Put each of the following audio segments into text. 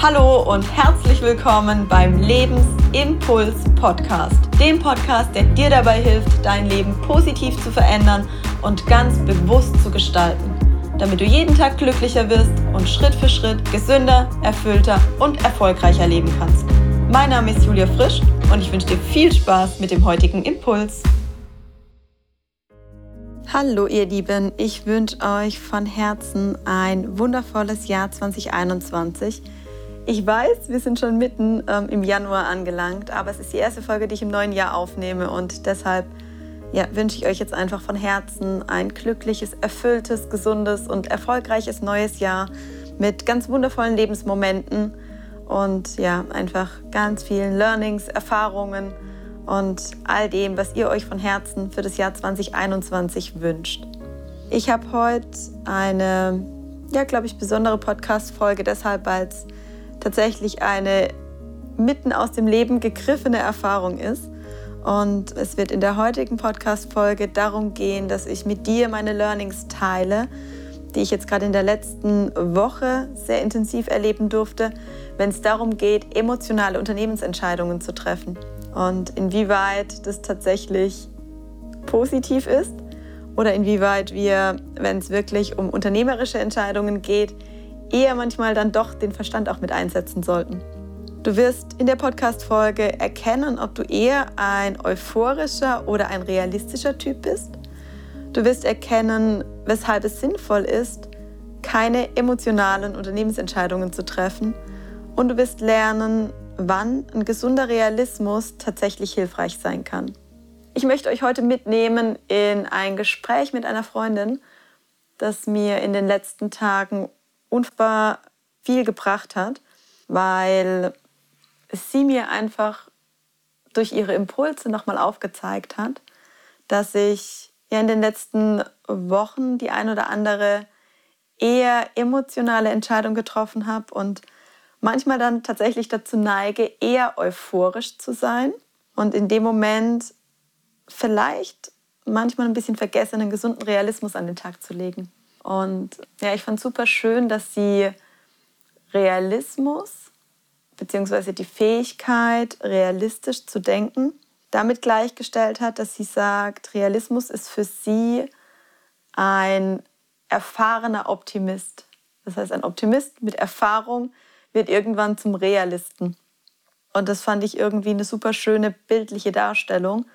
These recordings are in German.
Hallo und herzlich willkommen beim Lebensimpuls Podcast, dem Podcast, der dir dabei hilft, dein Leben positiv zu verändern und ganz bewusst zu gestalten, damit du jeden Tag glücklicher wirst und Schritt für Schritt gesünder, erfüllter und erfolgreicher leben kannst. Mein Name ist Julia Frisch und ich wünsche dir viel Spaß mit dem heutigen Impuls. Hallo ihr Lieben, ich wünsche euch von Herzen ein wundervolles Jahr 2021 ich weiß, wir sind schon mitten ähm, im Januar angelangt, aber es ist die erste Folge, die ich im neuen Jahr aufnehme und deshalb ja, wünsche ich euch jetzt einfach von Herzen ein glückliches, erfülltes, gesundes und erfolgreiches neues Jahr mit ganz wundervollen Lebensmomenten und ja, einfach ganz vielen Learnings, Erfahrungen und all dem, was ihr euch von Herzen für das Jahr 2021 wünscht. Ich habe heute eine, ja, glaube ich, besondere Podcast-Folge, deshalb, weil es tatsächlich eine mitten aus dem Leben gegriffene Erfahrung ist. Und es wird in der heutigen Podcast-Folge darum gehen, dass ich mit dir meine Learnings teile, die ich jetzt gerade in der letzten Woche sehr intensiv erleben durfte, wenn es darum geht, emotionale Unternehmensentscheidungen zu treffen. Und inwieweit das tatsächlich positiv ist oder inwieweit wir, wenn es wirklich um unternehmerische Entscheidungen geht, eher manchmal dann doch den Verstand auch mit einsetzen sollten. Du wirst in der Podcast-Folge erkennen, ob du eher ein euphorischer oder ein realistischer Typ bist. Du wirst erkennen, weshalb es sinnvoll ist, keine emotionalen Unternehmensentscheidungen zu treffen. Und du wirst lernen, wann ein gesunder Realismus tatsächlich hilfreich sein kann. Ich möchte euch heute mitnehmen in ein Gespräch mit einer Freundin, das mir in den letzten Tagen unfassbar viel gebracht hat, weil sie mir einfach durch ihre Impulse nochmal aufgezeigt hat, dass ich ja in den letzten Wochen die ein oder andere eher emotionale Entscheidung getroffen habe und manchmal dann tatsächlich dazu neige, eher euphorisch zu sein und in dem Moment vielleicht manchmal ein bisschen vergessen, einen gesunden Realismus an den Tag zu legen. Und ja, ich fand super schön, dass sie Realismus bzw. die Fähigkeit, realistisch zu denken, damit gleichgestellt hat, dass sie sagt, Realismus ist für sie ein erfahrener Optimist. Das heißt, ein Optimist mit Erfahrung wird irgendwann zum Realisten. Und das fand ich irgendwie eine super schöne bildliche Darstellung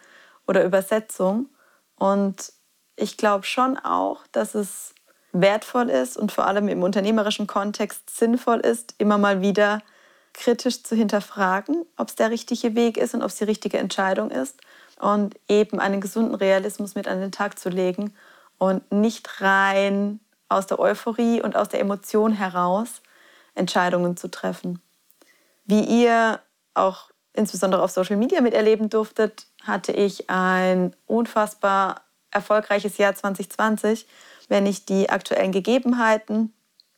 oder Übersetzung. Und ich glaube schon auch, dass es wertvoll ist und vor allem im unternehmerischen Kontext sinnvoll ist, immer mal wieder kritisch zu hinterfragen, ob es der richtige Weg ist und ob es die richtige Entscheidung ist und eben einen gesunden Realismus mit an den Tag zu legen und nicht rein aus der Euphorie und aus der Emotion heraus Entscheidungen zu treffen. Wie ihr auch insbesondere auf Social Media miterleben durftet, hatte ich ein unfassbar erfolgreiches Jahr 2020 wenn ich die aktuellen Gegebenheiten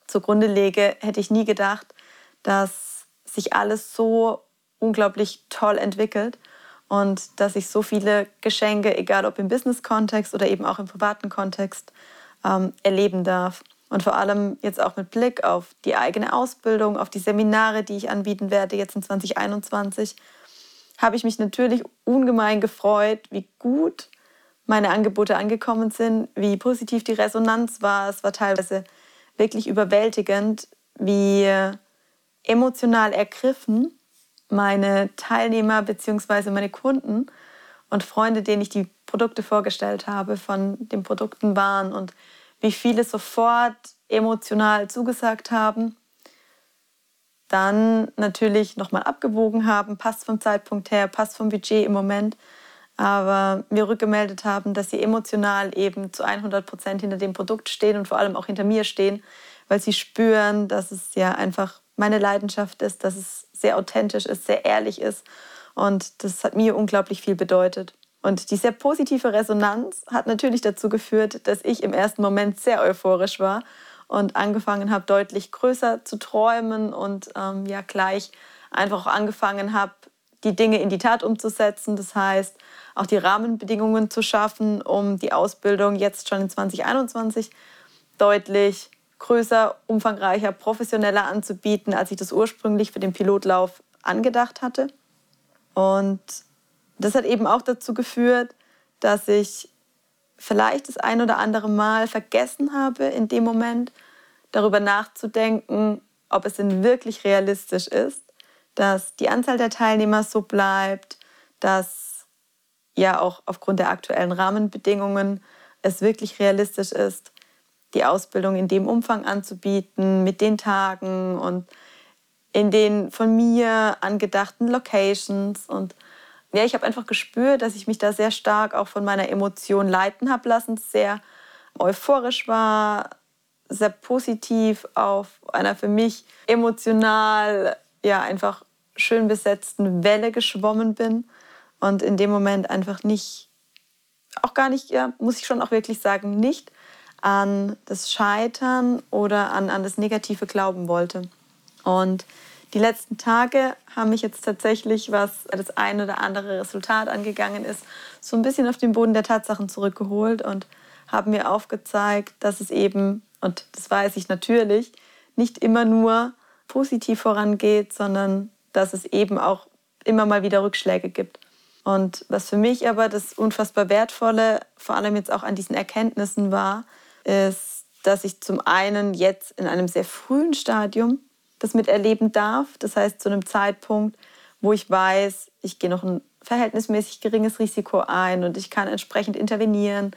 zugrunde lege, hätte ich nie gedacht, dass sich alles so unglaublich toll entwickelt und dass ich so viele Geschenke, egal ob im Business-Kontext oder eben auch im privaten Kontext, ähm, erleben darf. Und vor allem jetzt auch mit Blick auf die eigene Ausbildung, auf die Seminare, die ich anbieten werde jetzt in 2021, habe ich mich natürlich ungemein gefreut, wie gut meine Angebote angekommen sind, wie positiv die Resonanz war. Es war teilweise wirklich überwältigend, wie emotional ergriffen meine Teilnehmer bzw. meine Kunden und Freunde, denen ich die Produkte vorgestellt habe, von den Produkten waren und wie viele sofort emotional zugesagt haben. Dann natürlich nochmal abgewogen haben, passt vom Zeitpunkt her, passt vom Budget im Moment aber mir rückgemeldet haben, dass sie emotional eben zu 100 Prozent hinter dem Produkt stehen und vor allem auch hinter mir stehen, weil sie spüren, dass es ja einfach meine Leidenschaft ist, dass es sehr authentisch ist, sehr ehrlich ist. Und das hat mir unglaublich viel bedeutet. Und die sehr positive Resonanz hat natürlich dazu geführt, dass ich im ersten Moment sehr euphorisch war und angefangen habe, deutlich größer zu träumen und ähm, ja gleich einfach auch angefangen habe, die Dinge in die Tat umzusetzen. Das heißt, auch die Rahmenbedingungen zu schaffen, um die Ausbildung jetzt schon in 2021 deutlich größer, umfangreicher, professioneller anzubieten, als ich das ursprünglich für den Pilotlauf angedacht hatte. Und das hat eben auch dazu geführt, dass ich vielleicht das ein oder andere Mal vergessen habe, in dem Moment darüber nachzudenken, ob es denn wirklich realistisch ist, dass die Anzahl der Teilnehmer so bleibt, dass ja auch aufgrund der aktuellen Rahmenbedingungen es wirklich realistisch ist, die Ausbildung in dem Umfang anzubieten, mit den Tagen und in den von mir angedachten Locations. Und ja, ich habe einfach gespürt, dass ich mich da sehr stark auch von meiner Emotion leiten habe lassen, sehr euphorisch war, sehr positiv auf einer für mich emotional, ja, einfach schön besetzten Welle geschwommen bin und in dem Moment einfach nicht, auch gar nicht, ja, muss ich schon auch wirklich sagen, nicht an das Scheitern oder an, an das Negative glauben wollte. Und die letzten Tage haben mich jetzt tatsächlich, was das ein oder andere Resultat angegangen ist, so ein bisschen auf den Boden der Tatsachen zurückgeholt und haben mir aufgezeigt, dass es eben, und das weiß ich natürlich, nicht immer nur positiv vorangeht, sondern dass es eben auch immer mal wieder Rückschläge gibt. Und was für mich aber das unfassbar Wertvolle, vor allem jetzt auch an diesen Erkenntnissen war, ist, dass ich zum einen jetzt in einem sehr frühen Stadium das miterleben darf. Das heißt, zu einem Zeitpunkt, wo ich weiß, ich gehe noch ein verhältnismäßig geringes Risiko ein und ich kann entsprechend intervenieren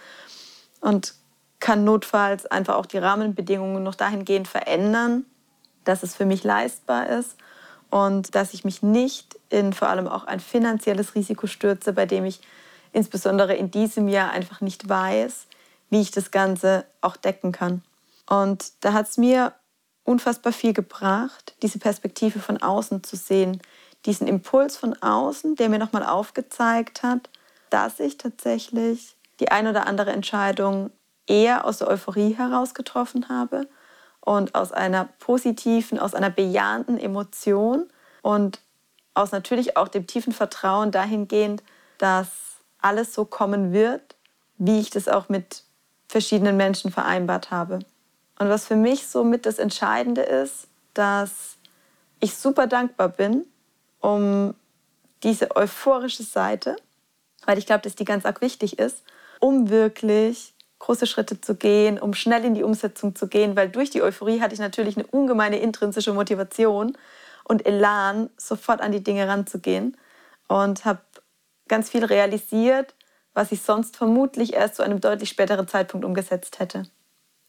und kann notfalls einfach auch die Rahmenbedingungen noch dahingehend verändern, dass es für mich leistbar ist und dass ich mich nicht in vor allem auch ein finanzielles Risiko stürze, bei dem ich insbesondere in diesem Jahr einfach nicht weiß, wie ich das Ganze auch decken kann. Und da hat es mir unfassbar viel gebracht, diese Perspektive von außen zu sehen, diesen Impuls von außen, der mir nochmal aufgezeigt hat, dass ich tatsächlich die ein oder andere Entscheidung eher aus der Euphorie heraus getroffen habe und aus einer positiven, aus einer bejahenden Emotion und aus natürlich auch dem tiefen Vertrauen dahingehend, dass alles so kommen wird, wie ich das auch mit verschiedenen Menschen vereinbart habe. Und was für mich somit das Entscheidende ist, dass ich super dankbar bin um diese euphorische Seite, weil ich glaube, dass die ganz arg wichtig ist, um wirklich große Schritte zu gehen, um schnell in die Umsetzung zu gehen, weil durch die Euphorie hatte ich natürlich eine ungemeine intrinsische Motivation und Elan, sofort an die Dinge ranzugehen und habe ganz viel realisiert, was ich sonst vermutlich erst zu einem deutlich späteren Zeitpunkt umgesetzt hätte.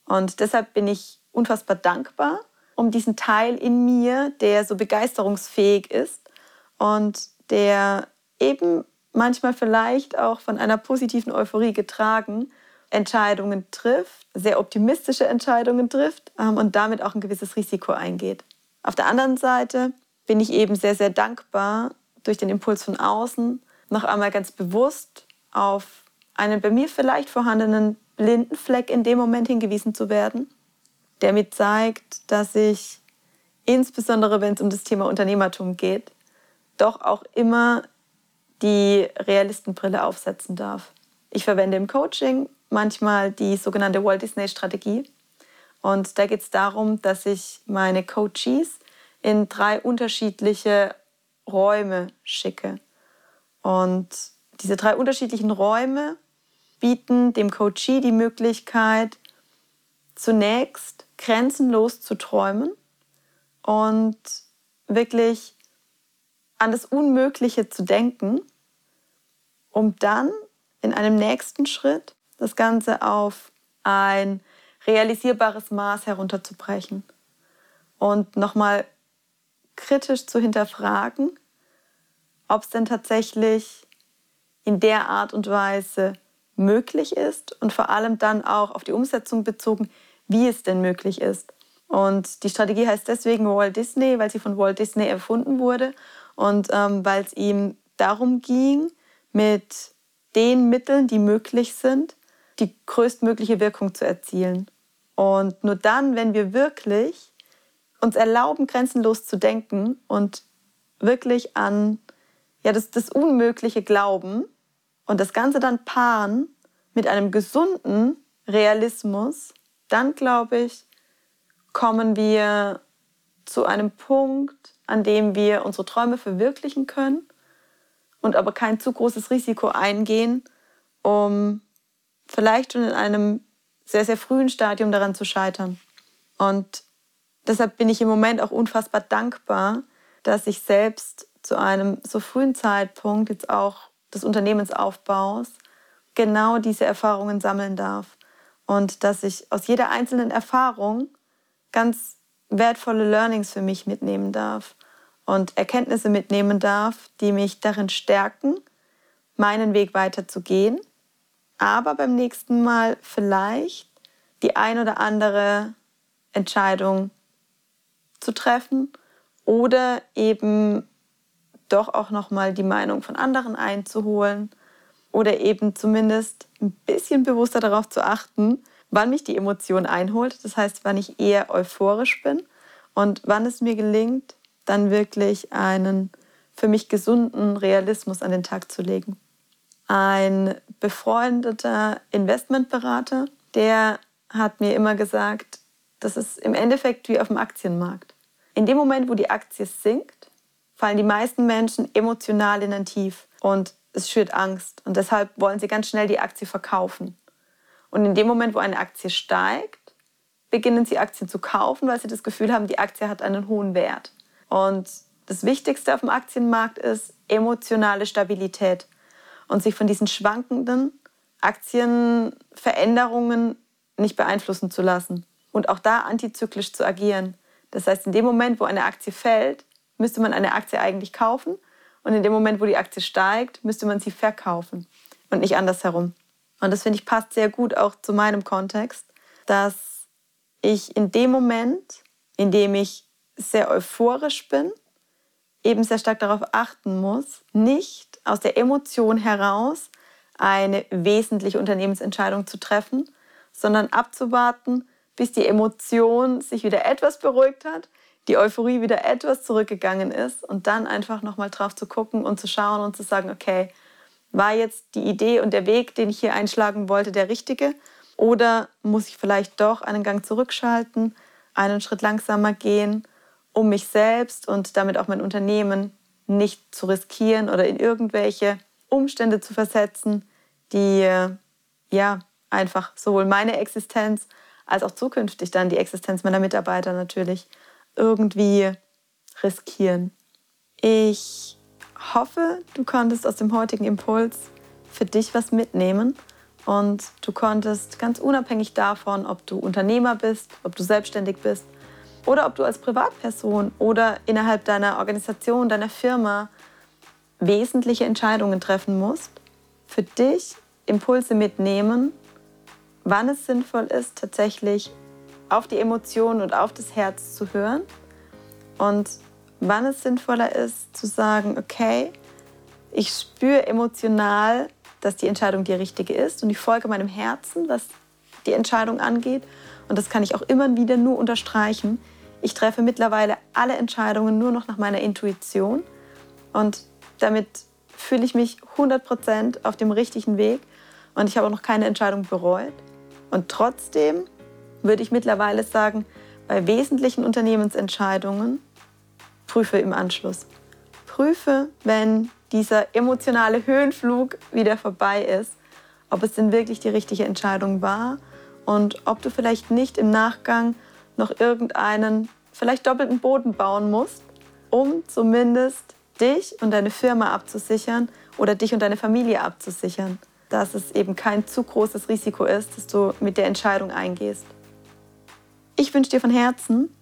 Und deshalb bin ich unfassbar dankbar um diesen Teil in mir, der so begeisterungsfähig ist und der eben manchmal vielleicht auch von einer positiven Euphorie getragen Entscheidungen trifft, sehr optimistische Entscheidungen trifft ähm, und damit auch ein gewisses Risiko eingeht. Auf der anderen Seite bin ich eben sehr, sehr dankbar durch den Impuls von außen noch einmal ganz bewusst auf einen bei mir vielleicht vorhandenen blinden Fleck in dem Moment hingewiesen zu werden, der mir zeigt, dass ich insbesondere, wenn es um das Thema Unternehmertum geht, doch auch immer die Realistenbrille aufsetzen darf. Ich verwende im Coaching manchmal die sogenannte Walt Disney Strategie. Und da geht es darum, dass ich meine Coaches in drei unterschiedliche Räume schicke. Und diese drei unterschiedlichen Räume bieten dem Coachee die Möglichkeit, zunächst grenzenlos zu träumen und wirklich an das Unmögliche zu denken, um dann in einem nächsten Schritt das Ganze auf ein realisierbares Maß herunterzubrechen und nochmal kritisch zu hinterfragen, ob es denn tatsächlich in der Art und Weise möglich ist und vor allem dann auch auf die Umsetzung bezogen, wie es denn möglich ist. Und die Strategie heißt deswegen Walt Disney, weil sie von Walt Disney erfunden wurde und ähm, weil es ihm darum ging, mit den Mitteln, die möglich sind, die größtmögliche Wirkung zu erzielen. Und nur dann, wenn wir wirklich uns erlauben, grenzenlos zu denken und wirklich an ja, das, das Unmögliche glauben, und das Ganze dann paaren mit einem gesunden Realismus, dann glaube ich, kommen wir zu einem Punkt, an dem wir unsere Träume verwirklichen können und aber kein zu großes Risiko eingehen, um vielleicht schon in einem sehr, sehr frühen Stadium daran zu scheitern. Und deshalb bin ich im Moment auch unfassbar dankbar, dass ich selbst zu einem so frühen Zeitpunkt jetzt auch des Unternehmensaufbaus genau diese Erfahrungen sammeln darf. Und dass ich aus jeder einzelnen Erfahrung ganz wertvolle Learnings für mich mitnehmen darf und Erkenntnisse mitnehmen darf, die mich darin stärken, meinen Weg weiterzugehen, aber beim nächsten Mal vielleicht die ein oder andere Entscheidung zu treffen oder eben doch auch noch mal die Meinung von anderen einzuholen oder eben zumindest ein bisschen bewusster darauf zu achten, wann mich die Emotion einholt. Das heißt, wann ich eher euphorisch bin und wann es mir gelingt, dann wirklich einen für mich gesunden Realismus an den Tag zu legen. Ein befreundeter Investmentberater, der hat mir immer gesagt, das ist im Endeffekt wie auf dem Aktienmarkt. In dem Moment, wo die Aktie sinkt, fallen die meisten Menschen emotional in ein Tief und es schürt Angst und deshalb wollen sie ganz schnell die Aktie verkaufen. Und in dem Moment, wo eine Aktie steigt, beginnen sie Aktien zu kaufen, weil sie das Gefühl haben, die Aktie hat einen hohen Wert. Und das Wichtigste auf dem Aktienmarkt ist emotionale Stabilität und sich von diesen schwankenden Aktienveränderungen nicht beeinflussen zu lassen und auch da antizyklisch zu agieren. Das heißt, in dem Moment, wo eine Aktie fällt, müsste man eine Aktie eigentlich kaufen und in dem Moment, wo die Aktie steigt, müsste man sie verkaufen und nicht andersherum. Und das finde ich passt sehr gut auch zu meinem Kontext, dass ich in dem Moment, in dem ich sehr euphorisch bin, eben sehr stark darauf achten muss, nicht aus der Emotion heraus eine wesentliche Unternehmensentscheidung zu treffen, sondern abzuwarten, bis die Emotion sich wieder etwas beruhigt hat, die Euphorie wieder etwas zurückgegangen ist und dann einfach nochmal drauf zu gucken und zu schauen und zu sagen, okay, war jetzt die Idee und der Weg, den ich hier einschlagen wollte, der richtige? Oder muss ich vielleicht doch einen Gang zurückschalten, einen Schritt langsamer gehen, um mich selbst und damit auch mein Unternehmen nicht zu riskieren oder in irgendwelche Umstände zu versetzen, die ja einfach sowohl meine Existenz als auch zukünftig dann die Existenz meiner Mitarbeiter natürlich irgendwie riskieren. Ich hoffe, du konntest aus dem heutigen Impuls für dich was mitnehmen und du konntest ganz unabhängig davon, ob du Unternehmer bist, ob du selbstständig bist oder ob du als Privatperson oder innerhalb deiner Organisation, deiner Firma wesentliche Entscheidungen treffen musst, für dich Impulse mitnehmen wann es sinnvoll ist, tatsächlich auf die Emotionen und auf das Herz zu hören und wann es sinnvoller ist, zu sagen, okay, ich spüre emotional, dass die Entscheidung die richtige ist und ich folge meinem Herzen, was die Entscheidung angeht. Und das kann ich auch immer wieder nur unterstreichen. Ich treffe mittlerweile alle Entscheidungen nur noch nach meiner Intuition und damit fühle ich mich 100% auf dem richtigen Weg und ich habe auch noch keine Entscheidung bereut. Und trotzdem würde ich mittlerweile sagen, bei wesentlichen Unternehmensentscheidungen prüfe im Anschluss. Prüfe, wenn dieser emotionale Höhenflug wieder vorbei ist, ob es denn wirklich die richtige Entscheidung war und ob du vielleicht nicht im Nachgang noch irgendeinen, vielleicht doppelten Boden bauen musst, um zumindest dich und deine Firma abzusichern oder dich und deine Familie abzusichern dass es eben kein zu großes Risiko ist, dass du mit der Entscheidung eingehst. Ich wünsche dir von Herzen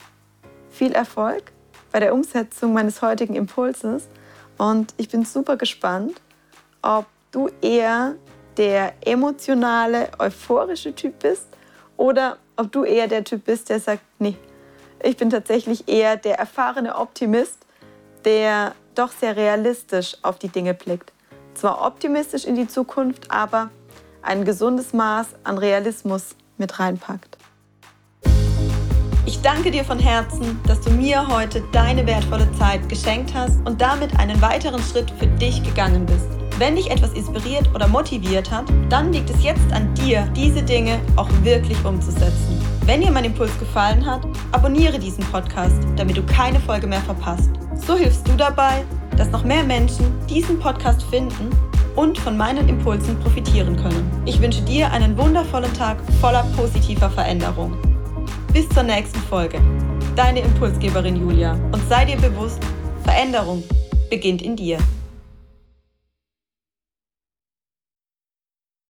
viel Erfolg bei der Umsetzung meines heutigen Impulses und ich bin super gespannt, ob du eher der emotionale, euphorische Typ bist oder ob du eher der Typ bist, der sagt, nee, ich bin tatsächlich eher der erfahrene Optimist, der doch sehr realistisch auf die Dinge blickt zwar optimistisch in die Zukunft, aber ein gesundes Maß an Realismus mit reinpackt. Ich danke dir von Herzen, dass du mir heute deine wertvolle Zeit geschenkt hast und damit einen weiteren Schritt für dich gegangen bist. Wenn dich etwas inspiriert oder motiviert hat, dann liegt es jetzt an dir, diese Dinge auch wirklich umzusetzen. Wenn dir mein Impuls gefallen hat, abonniere diesen Podcast, damit du keine Folge mehr verpasst. So hilfst du dabei, dass noch mehr Menschen diesen Podcast finden und von meinen Impulsen profitieren können. Ich wünsche dir einen wundervollen Tag voller positiver Veränderung. Bis zur nächsten Folge. Deine Impulsgeberin Julia und sei dir bewusst, Veränderung beginnt in dir.